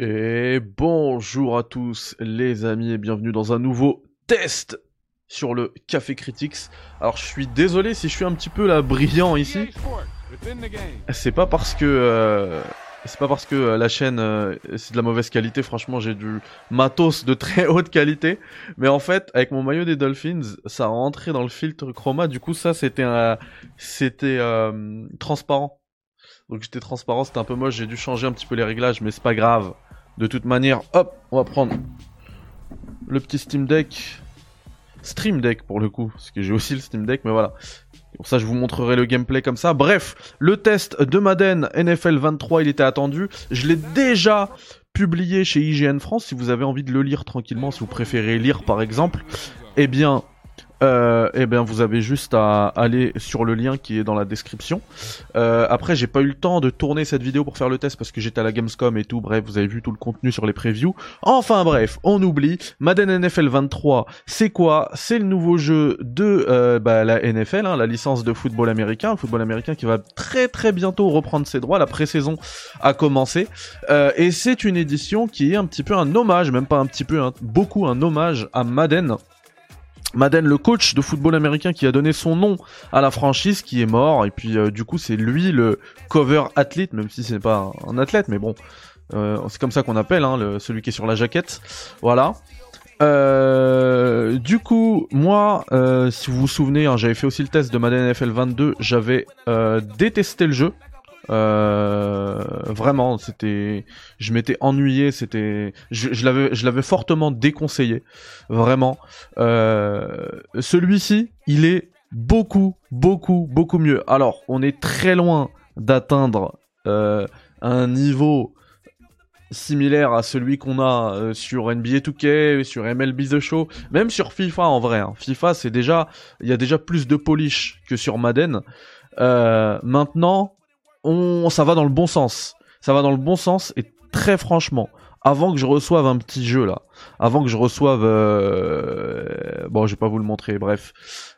Et bonjour à tous les amis et bienvenue dans un nouveau test sur le Café Critics. Alors je suis désolé si je suis un petit peu là brillant ici. C'est pas parce que euh, c'est pas parce que euh, la chaîne euh, c'est de la mauvaise qualité. Franchement j'ai du matos de très haute qualité. Mais en fait avec mon maillot des Dolphins ça a rentré dans le filtre chroma. Du coup ça c'était c'était transparent. Donc j'étais transparent, c'était un peu moche, j'ai dû changer un petit peu les réglages, mais c'est pas grave. De toute manière, hop, on va prendre le petit Steam Deck. Stream Deck pour le coup, parce que j'ai aussi le Steam Deck, mais voilà. Pour ça, je vous montrerai le gameplay comme ça. Bref, le test de Madden NFL 23, il était attendu. Je l'ai déjà publié chez IGN France. Si vous avez envie de le lire tranquillement, si vous préférez lire par exemple, eh bien, euh, eh bien, vous avez juste à aller sur le lien qui est dans la description. Euh, après, j'ai pas eu le temps de tourner cette vidéo pour faire le test parce que j'étais à la Gamescom et tout. Bref, vous avez vu tout le contenu sur les previews. Enfin bref, on oublie. Madden NFL 23, c'est quoi? C'est le nouveau jeu de euh, bah, la NFL, hein, la licence de football américain, le football américain qui va très très bientôt reprendre ses droits. La pré-saison a commencé euh, et c'est une édition qui est un petit peu un hommage, même pas un petit peu, hein, beaucoup un hommage à Madden. Madden, le coach de football américain qui a donné son nom à la franchise, qui est mort, et puis euh, du coup c'est lui le cover athlète, même si c'est pas un athlète, mais bon, euh, c'est comme ça qu'on appelle, hein, celui qui est sur la jaquette, voilà. Euh, du coup, moi, si vous vous souvenez, hein, j'avais fait aussi le test de Madden NFL 22, j'avais détesté le jeu, euh, vraiment, c'était, je m'étais ennuyé, c'était, je, je l'avais, je l'avais fortement déconseillé, vraiment. Euh, celui-ci, il est beaucoup, beaucoup, beaucoup mieux. Alors, on est très loin d'atteindre euh, un niveau similaire à celui qu'on a euh, sur NBA 2K, sur MLB The Show, même sur FIFA en vrai. Hein. FIFA, c'est déjà, il y a déjà plus de polish que sur Madden. Euh, maintenant, on, ça va dans le bon sens. Ça va dans le bon sens et très franchement, avant que je reçoive un petit jeu là, avant que je reçoive, euh, bon, je vais pas vous le montrer, bref,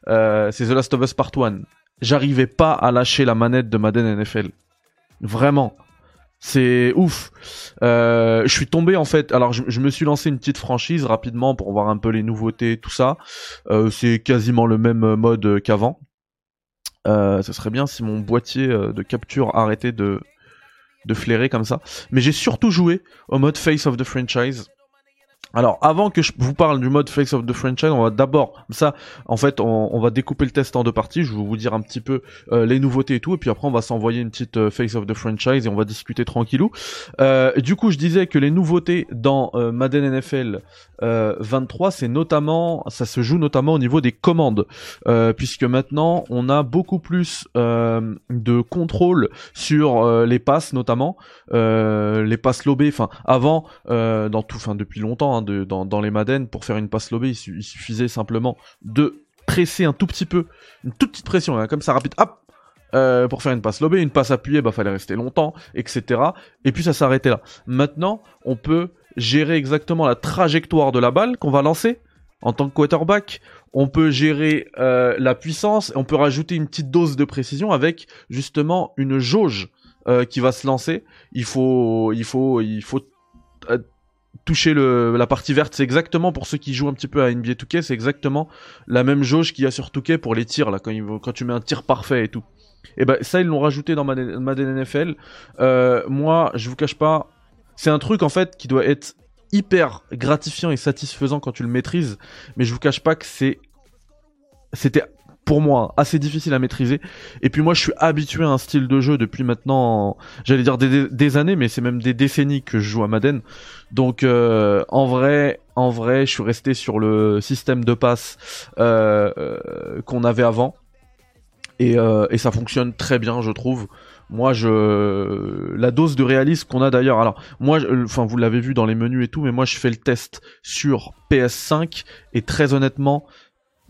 euh, c'est The Last of Us Part 1. J'arrivais pas à lâcher la manette de Madden NFL. Vraiment. C'est ouf. Euh, je suis tombé en fait. Alors je, me suis lancé une petite franchise rapidement pour voir un peu les nouveautés, tout ça. c'est quasiment le même mode qu'avant. Euh, ce serait bien si mon boîtier euh, de capture arrêtait de, de flairer comme ça. Mais j'ai surtout joué au mode Face of the Franchise. Alors, avant que je vous parle du mode Face of the Franchise, on va d'abord, ça, en fait, on, va découper le test en deux parties. Je vais vous dire un petit peu euh, les nouveautés et tout, et puis après, on va s'envoyer une petite euh, Face of the Franchise et on va discuter tranquillou. Euh, du coup, je disais que les nouveautés dans Madden NFL 23, c'est notamment, ça se joue notamment au niveau des commandes, puisque maintenant, on a beaucoup plus de contrôle sur les passes, notamment les passes lobées. Enfin, avant, dans tout, enfin depuis longtemps. Hein, dans, les Madden, pour faire une passe lobée, il, suffisait simplement de presser un tout petit peu, une toute petite pression, hein, comme ça rapide, hop, euh, pour faire une passe lobée, une passe appuyée, bah fallait rester longtemps, etc. Et puis ça s'arrêtait là. Maintenant, on peut gérer exactement la trajectoire de la balle qu'on va lancer en tant que quarterback. On peut gérer euh, la puissance, on peut rajouter une petite dose de précision avec justement une jauge euh, qui va se lancer. Il faut, il faut, il faut toucher la partie verte, c'est exactement pour ceux qui jouent un petit peu à NBA 2K, c'est exactement la même jauge qu'il y a sur 2K pour les tirs là quand, tu mets un tir parfait et tout. Et ben ça ils l'ont rajouté dans Madden, NFL. Euh, moi, je vous cache pas, c'est un truc en fait qui doit être hyper gratifiant et satisfaisant quand tu le maîtrises, mais je vous cache pas que c'est c'était pour moi assez difficile à maîtriser. Et puis moi je suis habitué à un style de jeu depuis maintenant, j'allais dire des, années, mais c'est même des décennies que je joue à Madden. Donc euh, en vrai, en vrai, je suis resté sur le système de passe euh, euh, qu'on avait avant. Et, et ça fonctionne très bien, je trouve. Moi, je la dose de réalisme qu'on a d'ailleurs. Alors, moi, enfin, vous l'avez vu dans les menus et tout, mais moi, je fais le test sur PS5 et très honnêtement,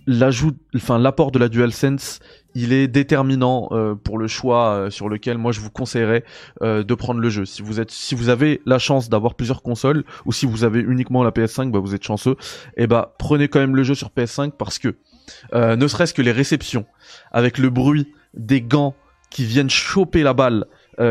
l'ajout, enfin l'apport de la DualSense, il est déterminant euh, pour le choix euh, sur lequel moi je vous conseillerais euh, de prendre le jeu. Si vous êtes, si vous avez la chance d'avoir plusieurs consoles ou si vous avez uniquement la PS5, bah vous êtes chanceux. Et eh bah prenez quand même le jeu sur PS5 parce que ne serait-ce que les réceptions avec le bruit des gants qui viennent choper la balle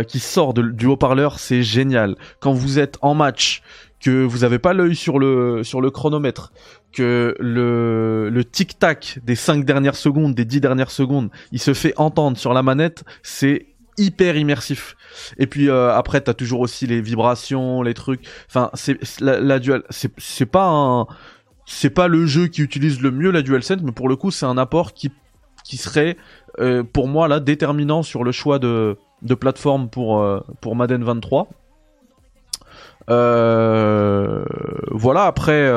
qui sort du haut-parleur, c'est génial. Quand vous êtes en match, que vous avez pas l'œil sur le sur le chronomètre, que le le tic tac des 5 dernières secondes, des 10 dernières secondes, il se fait entendre sur la manette, c'est hyper immersif. Et puis euh, après t'as toujours aussi les vibrations, les trucs. Enfin, c'est la, la dual, c'est pas un c'est pas le jeu qui utilise le mieux la DualSense, mais pour le coup, c'est un apport qui, qui serait, euh, pour moi, là, déterminant sur le choix de, de plateforme pour, euh, pour Madden 23. Euh, voilà, après,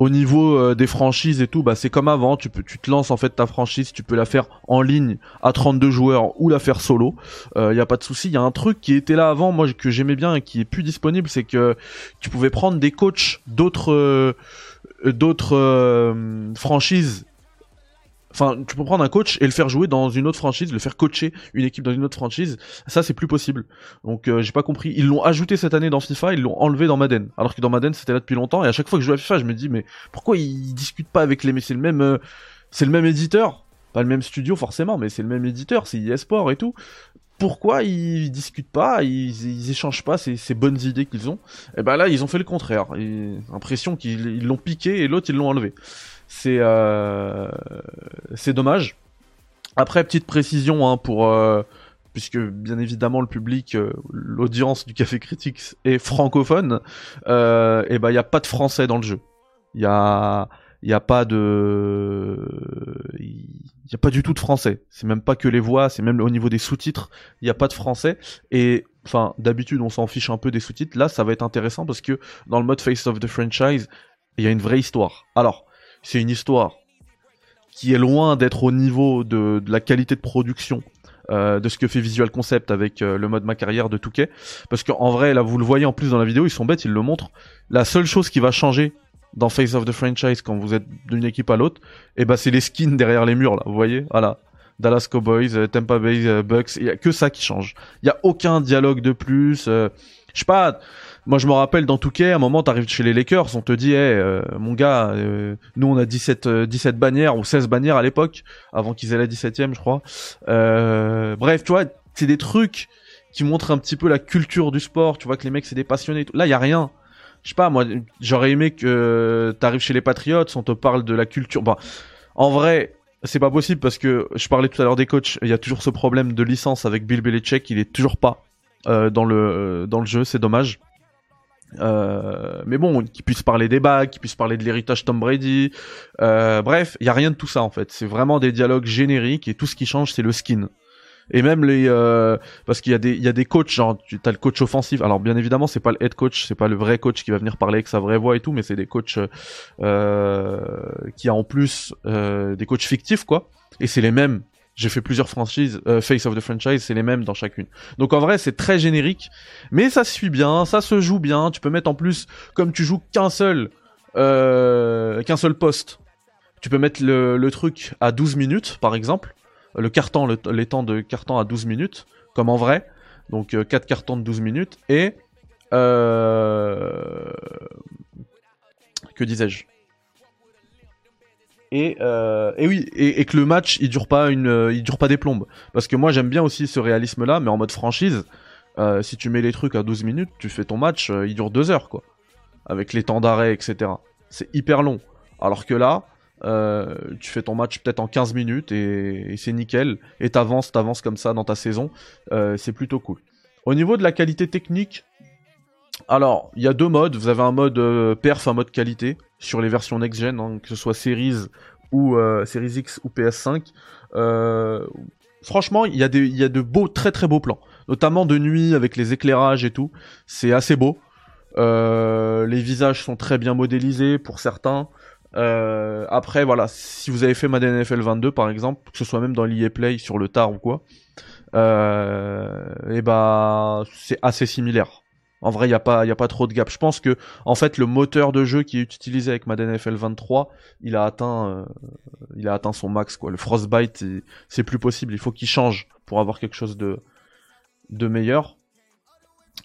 au niveau des franchises et tout, bah, c'est comme avant, tu, peux, tu te lances en fait ta franchise, tu peux la faire en ligne à 32 joueurs ou la faire solo, il n'y a pas de souci. Il y a un truc qui était là avant, moi, que j'aimais bien et qui est plus disponible, c'est que tu pouvais prendre des coachs d'autres d'autres euh, franchises Enfin, tu peux prendre un coach et le faire jouer dans une autre franchise, le faire coacher une équipe dans une autre franchise. Ça, c'est plus possible. Donc, euh, j'ai pas compris. Ils l'ont ajouté cette année dans FIFA, ils l'ont enlevé dans Madden. Alors que dans Madden, c'était là depuis longtemps. Et à chaque fois que je joue à FIFA, je me dis, mais pourquoi ils discutent pas avec les, mais c'est le même, euh, c'est le même éditeur. Pas le même studio forcément, mais c'est le même éditeur, c'est eSport et tout pourquoi ils discutent pas, ils, ils échangent pas ces, bonnes idées qu'ils ont? Et eh ben là, ils ont fait le contraire. L'impression qu'ils l'ont piqué et l'autre ils l'ont enlevé. C'est euh, c'est dommage. Après, petite précision hein, pour euh, puisque bien évidemment le public, euh, l'audience du Café Critics est francophone. Euh, et eh ben il y a pas de français dans le jeu. Il y a il n'y a pas de il y a pas du tout de français c'est même pas que les voix c'est même au niveau des sous-titres il n'y a pas de français et enfin d'habitude on s'en fiche un peu des sous-titres là ça va être intéressant parce que dans le mode face of the franchise il y a une vraie histoire alors c'est une histoire qui est loin d'être au niveau de, la qualité de production euh, de ce que fait Visual Concept avec euh, le mode ma carrière de Touquet parce qu'en vrai là vous le voyez en plus dans la vidéo ils sont bêtes ils le montrent la seule chose qui va changer dans Face of the Franchise quand vous êtes d'une équipe à l'autre, et eh ben c'est les skins derrière les murs là, vous voyez, voilà. Dallas Cowboys, euh, Tampa Bay Bucks, il y a que ça qui change. Il y a aucun dialogue de plus. Je sais pas. Moi, je me rappelle dans tout cas, à un moment, t'arrives chez les Lakers, on te dit, hey, mon gars, nous on a 17 17 bannières ou 16 bannières à l'époque, avant qu'ils aient la 17e, je crois. bref, tu vois, c'est des trucs qui montrent un petit peu la culture du sport. Tu vois que les mecs c'est des passionnés. Là, il a rien je sais pas, moi, j'aurais aimé que t'arrives chez les Patriots, on te parle de la culture. Bon, en vrai, c'est pas possible parce que je parlais tout à l'heure des coachs. Il y a toujours ce problème de licence avec Bill Belichick. Il est toujours pas euh, dans le euh, dans le jeu. C'est dommage. Euh, mais bon, qu'il puisse parler des bagues, qu'il puisse parler de l'héritage Tom Brady. Euh, bref, il y a rien de tout ça en fait. C'est vraiment des dialogues génériques et tout ce qui change, c'est le skin et même les euh, parce qu'il y a des il y a des coachs genre tu as le coach offensif alors bien évidemment c'est pas le head coach c'est pas le vrai coach qui va venir parler avec sa vraie voix et tout mais c'est des coachs euh, qui a en plus euh, des coachs fictifs quoi et c'est les mêmes j'ai fait plusieurs franchises euh, face of the franchise c'est les mêmes dans chacune donc en vrai c'est très générique mais ça suit bien ça se joue bien tu peux mettre en plus comme tu joues qu'un seul euh, qu'un seul poste tu peux mettre le, truc à 12 minutes par exemple le carton, le, les temps de carton à 12 minutes, comme en vrai. Donc 4 euh, cartons de 12 minutes. Et... Euh, que disais-je? Et, euh, et oui, et, que le match il dure pas une, il dure pas des plombes. Parce que moi j'aime bien aussi ce réalisme-là, mais en mode franchise, si tu mets les trucs à 12 minutes, tu fais ton match, il dure 2 heures quoi, avec les temps d'arrêt, etc. C'est hyper long. Alors que là, euh, tu fais ton match peut-être en 15 minutes et, c'est nickel. Et t'avances, t'avances comme ça dans ta saison. Euh, c'est plutôt cool. Au niveau de la qualité technique, alors il y a deux modes. Vous avez un mode euh, perf, un mode qualité sur les versions next-gen, hein, que ce soit Series ou Series X ou PS5. franchement, il y, a y a de beaux, très très beaux plans, notamment de nuit avec les éclairages et tout. C'est assez beau. les visages sont très bien modélisés pour certains. Euh, après, voilà, si vous avez fait Madden NFL 22 par exemple, que ce soit même dans l'EA Play sur le tard ou quoi, euh, et eh bah c'est assez similaire. En vrai, il y a pas, a pas trop de gap. Je pense que en fait, le moteur de jeu qui est utilisé avec Madden NFL 23, il a atteint, euh, il a atteint son max. Le Frostbite, c'est plus possible. Il faut qu'il change pour avoir quelque chose de meilleur.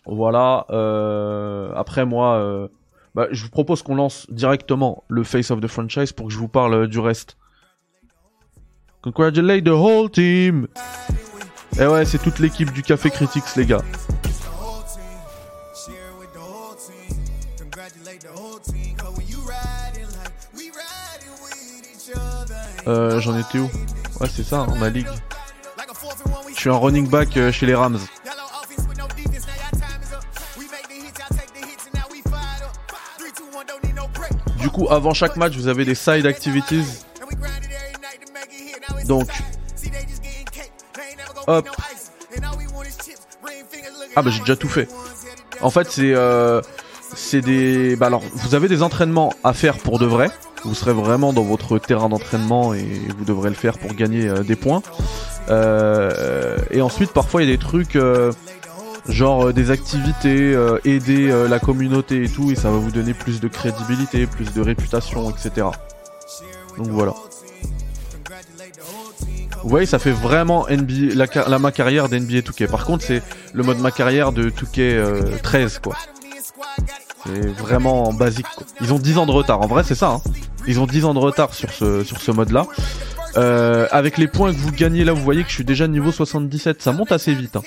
Voilà. Euh, après moi euh, bah, je vous propose qu'on lance directement le face of the franchise pour que je vous parle du reste. Congratulate the whole team! Et ouais, c'est toute l'équipe du Café Critics, les gars. Euh, j'en étais où Ouais, c'est ça, hein, ma ligue. Je suis un running back euh, chez les Rams. Du coup, avant chaque match, vous avez des side activities. Donc, hop. Ah bah j'ai déjà tout fait. En fait, c'est euh, c'est des. Bah alors, vous avez des entraînements à faire pour de vrai. Vous serez vraiment dans votre terrain d'entraînement et vous devrez le faire pour gagner euh, des points. Euh, et ensuite, parfois, il y a des trucs euh, genre des activités, aider la communauté et tout, et ça va vous donner plus de crédibilité, plus de réputation, etc. Donc voilà. Vous voyez, ça fait vraiment la, ma carrière d'NBA 2K. Par contre, c'est le mode ma carrière de 2K 13, quoi. C'est vraiment basique. Ils ont 10 ans de retard. En vrai, c'est ça. Hein. Ils ont 10 ans de retard sur ce, sur ce mode-là. Euh, avec les points que vous gagnez là, vous voyez que je suis déjà niveau 77. Ça monte assez vite. Hein.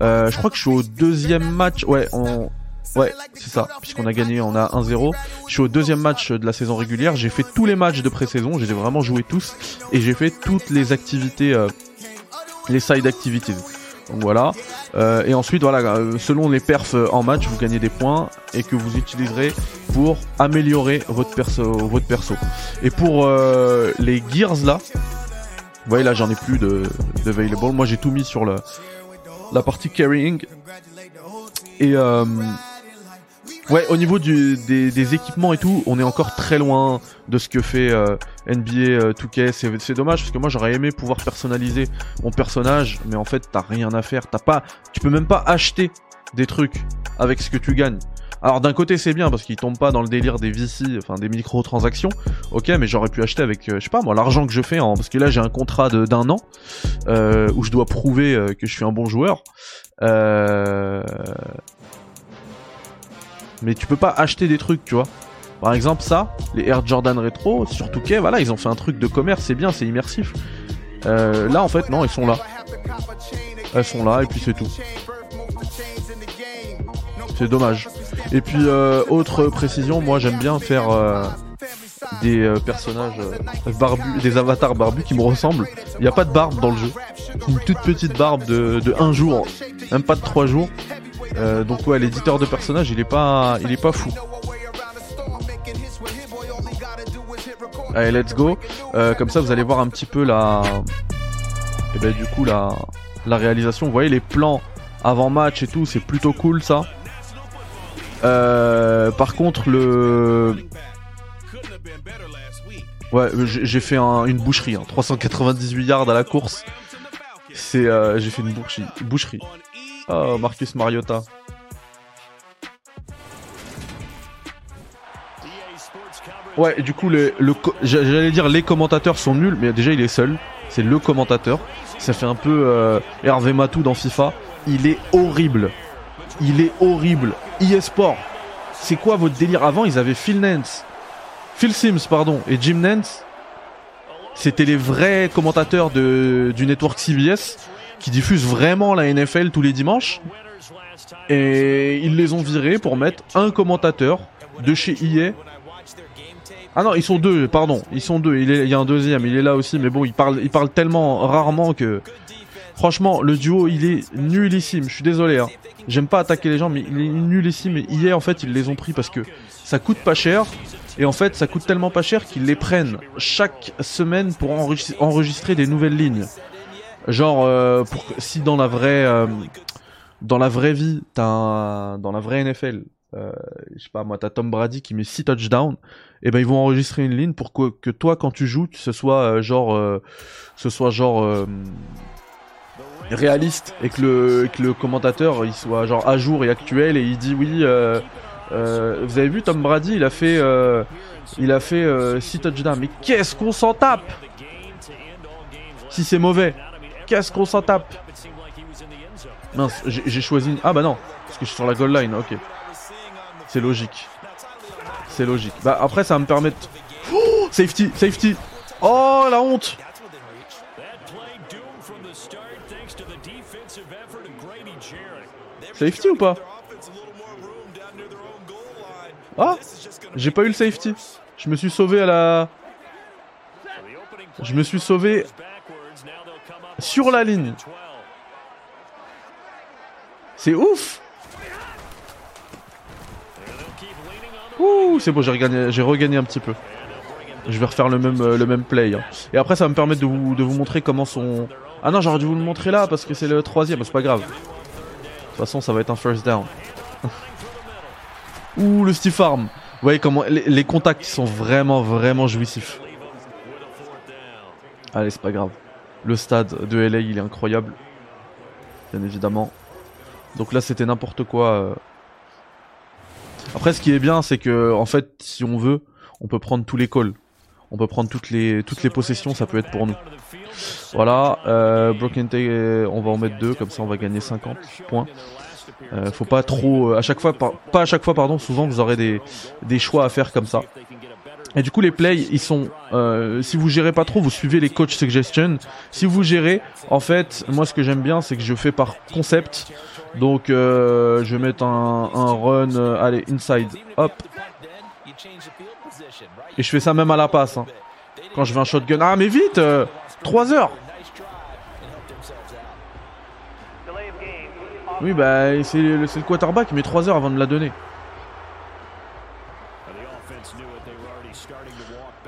Euh, je crois que je suis au deuxième match. Ouais, on... Ouais, c'est ça. Puisqu'on a gagné, on a 1-0. Je suis au deuxième match de la saison régulière. J'ai fait tous les matchs de pré-saison. J'ai vraiment joué tous. Et j'ai fait toutes les activités, euh, les side activities. Voilà. Euh, et ensuite, voilà, euh, selon les perfs en match, vous gagnez des points et que vous utiliserez pour améliorer votre perso. Votre perso. Et pour euh, les gears là, vous voyez là, j'en ai plus de, de available. Moi, j'ai tout mis sur le, la partie carrying. Et euh, Ouais, au niveau du, des, équipements et tout, on est encore très loin de ce que fait euh, NBA 2K. Euh, c'est dommage parce que moi j'aurais aimé pouvoir personnaliser mon personnage, mais en fait t'as rien à faire. T'as pas, tu peux même pas acheter des trucs avec ce que tu gagnes. Alors d'un côté c'est bien parce qu'il tombe pas dans le délire des VC, enfin des microtransactions. Ok, mais j'aurais pu acheter avec, euh, je sais pas moi, l'argent que je fais, en, parce que là j'ai un contrat d'un an où je dois prouver que je suis un bon joueur. Mais tu peux pas acheter des trucs, tu vois. Par exemple, ça, les Air Jordan Retro, surtout que voilà, ils ont fait un truc de commerce, c'est bien, c'est immersif. Euh, là, en fait, non, ils sont là. Elles sont là, et puis c'est tout. C'est dommage. Et puis, euh, autre précision, moi j'aime bien faire euh, des euh, personnages barbus, des avatars barbus qui me ressemblent. Il n'y a pas de barbe dans le jeu. Une toute petite barbe de, de un jour, même pas de trois jours. Euh, donc ouais, l'éditeur de personnages, il est pas, il est pas fou. Allez, let's go. Euh, comme ça, vous allez voir un petit peu la, eh ben du coup la, réalisation. Vous voyez les plans avant match et tout, c'est plutôt cool ça. Euh, par contre le, ouais, j'ai fait une boucherie, 398 hein. yards à la course. C'est, j'ai fait une boucherie. Oh, Marcus Mariota. Ouais, du coup, j'allais dire les commentateurs sont nuls, mais déjà il est seul. C'est le commentateur. Ça fait un peu euh, Hervé Matou dans FIFA. Il est horrible. Il est horrible. eSport. C'est quoi votre délire? Avant, ils avaient Phil Nance. Phil Sims, pardon, et Jim Nance. C'était les vrais commentateurs du network CBS qui diffusent vraiment la NFL tous les dimanches. Et ils les ont virés pour mettre un commentateur de chez EA. Ah non, ils sont deux, pardon, ils sont deux. Il, y a un deuxième, il est là aussi, mais bon, il parle, il parle tellement rarement que. Franchement, le duo, il est nullissime. Je suis désolé. Hein. J'aime pas attaquer les gens, mais il est nullissime. Et hier, en fait, ils les ont pris parce que ça coûte pas cher. Et en fait, ça coûte tellement pas cher qu'ils les prennent chaque semaine pour enregistrer des nouvelles lignes. Genre, euh, pour, si dans la vraie, euh, dans la vraie vie, t'as dans la vraie NFL, euh, je sais pas moi, t'as Tom Brady qui met 6 touchdowns, et eh ben ils vont enregistrer une ligne pour que, que toi quand tu joues, ce soit genre, ce soit genre réaliste et que le, que le commentateur il soit genre à jour et actuel et il dit oui. vous avez vu Tom Brady, il a fait, il a fait 6 touchdowns. Mais qu'est-ce qu'on s'en tape? Si c'est mauvais qu'est-ce qu'on s'en tape Mince, j'ai choisi... Ah bah non, parce que je suis sur la goal line, ok. C'est logique. C'est logique. Bah après ça va me permettre... Oh, safety, safety Oh la honte Safety ou pas? Ah J'ai pas eu le safety. Je me suis sauvé à la... Je me suis sauvé sur la ligne. C'est ouf Ouh, c'est bon, j'ai regagné, un petit peu. Je vais refaire le même, euh, le même play. hein. Et après, ça va me permettre de vous, montrer comment sont... Ah non, j'aurais dû vous le montrer là parce que c'est le troisième, c'est pas grave. De toute façon, ça va être un first down. Ouh, le stiff arm. Vous voyez comment les contacts sont vraiment, vraiment jouissifs. Allez, c'est pas grave. Le stade de LA, il est incroyable. Bien évidemment. Donc là, c'était n'importe quoi. euh. Après, ce qui est bien, c'est que, en fait, si on veut, on peut prendre tous les calls. On peut prendre toutes les, toutes les possessions, ça peut être pour nous. Voilà, euh, Broken Tay, euh, on va en mettre deux, comme ça on va gagner 50 points. Euh, faut pas trop, euh, à chaque fois, pas à chaque fois, pardon, souvent vous aurez des, des choix à faire comme ça. Et du coup, les plays, ils sont, euh, si vous gérez pas trop, vous suivez les coach suggestions. Si vous gérez, en fait, moi ce que j'aime bien, c'est que je fais par concept. Donc, euh, je vais mettre un, un run, euh, allez, inside, hop, et je fais ça même à la passe. hein. Quand je veux un shotgun, ah mais vite, 3 heures. Oui, bah c'est le, le quarterback, met 3 heures avant de la donner.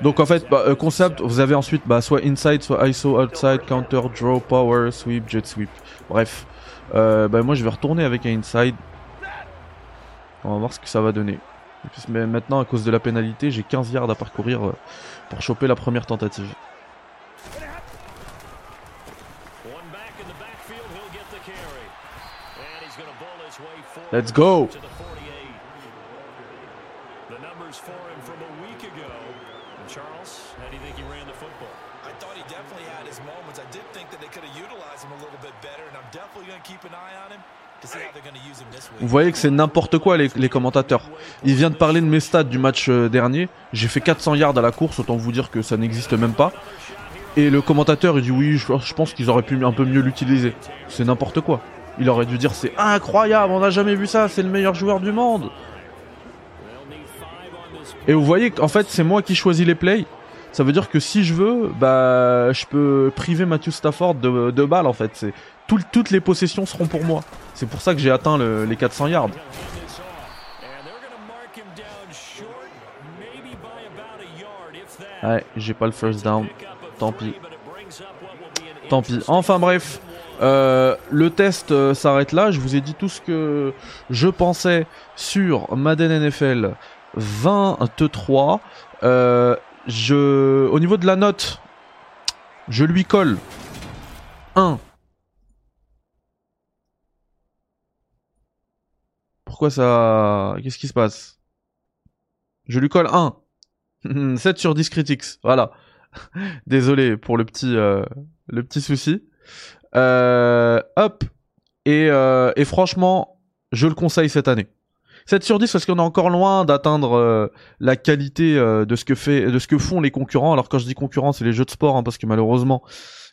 Donc en fait, bah, euh, concept, vous avez ensuite bah, soit inside, soit ISO, outside, counter, draw, power, sweep, jet sweep. Bref, Euh, bah, moi je vais retourner avec un inside. On va voir ce que ça va donner. Mais maintenant, à cause de la pénalité, j'ai 15 yards à parcourir euh, pour choper la première tentative. Let's go Vous voyez que c'est n'importe quoi les, commentateurs. Il vient de parler de mes stats du match euh, dernier. J'ai fait 400 yards à la course, autant vous dire que ça n'existe même pas. Et le commentateur il dit oui, je, je pense qu'ils auraient pu un peu mieux l'utiliser. C'est n'importe quoi. Il aurait dû dire c'est incroyable, on n'a jamais vu ça, c'est le meilleur joueur du monde. Et vous voyez qu'en fait c'est moi qui choisis les plays. Ça veut dire que si je veux, bah je peux priver Matthew Stafford de, de balles en fait. C'est tout- toutes les possessions seront pour moi. C'est pour ça que j'ai atteint le- les 400 yards. Ouais, j'ai pas le first down. Tant pis. Tant pis. Enfin bref, euh, le test euh, s'arrête là. Je vous ai dit tout ce que je pensais sur Madden NFL 23. Euh, je, au niveau de la note, je lui colle 1. Pourquoi ça... Qu'est-ce qui se passe? Je lui colle 1. 7 sur 10 critiques. Voilà. Désolé pour le petit, euh, le petit souci. Euh, hop. Euh, et franchement, je le conseille cette année. 7 sur 10 parce qu'on est encore loin d'atteindre euh, la qualité euh, de ce que fait, de ce que font les concurrents. Alors quand je dis concurrents, c'est les jeux de sport, hein, parce que malheureusement,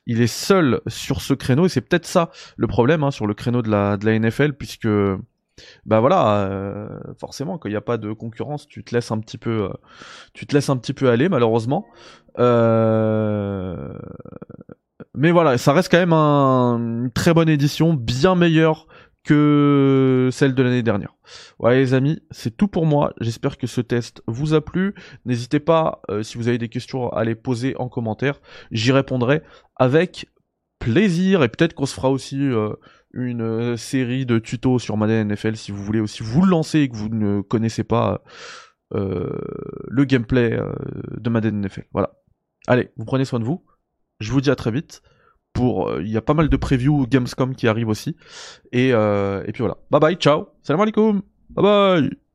il est seul sur ce créneau et c'est peut-être ça le problème hein, sur le créneau de la, de la NFL, puisque bah voilà, euh, forcément quand il n'y a pas de concurrence, tu te laisses un petit peu, tu te laisses un petit peu aller malheureusement. Mais voilà, ça reste quand même un- une très bonne édition, bien meilleure que celle de l'année dernière. Ouais les amis, c'est tout pour moi. J'espère que ce test vous a plu. N'hésitez pas, euh, si vous avez des questions, à les poser en commentaire. J'y répondrai avec plaisir et peut-être qu'on se fera aussi euh, une euh, série de tutos sur Madden NFL si vous voulez aussi vous lancer et que vous ne connaissez pas le gameplay de Madden NFL. Voilà. Allez, vous prenez soin de vous. Je vous dis à très vite. Pour, euh, il y a pas mal de previews Gamescom qui arrivent aussi. Et, euh, et puis voilà. Bye bye, ciao. Salam alaikum. Bye bye.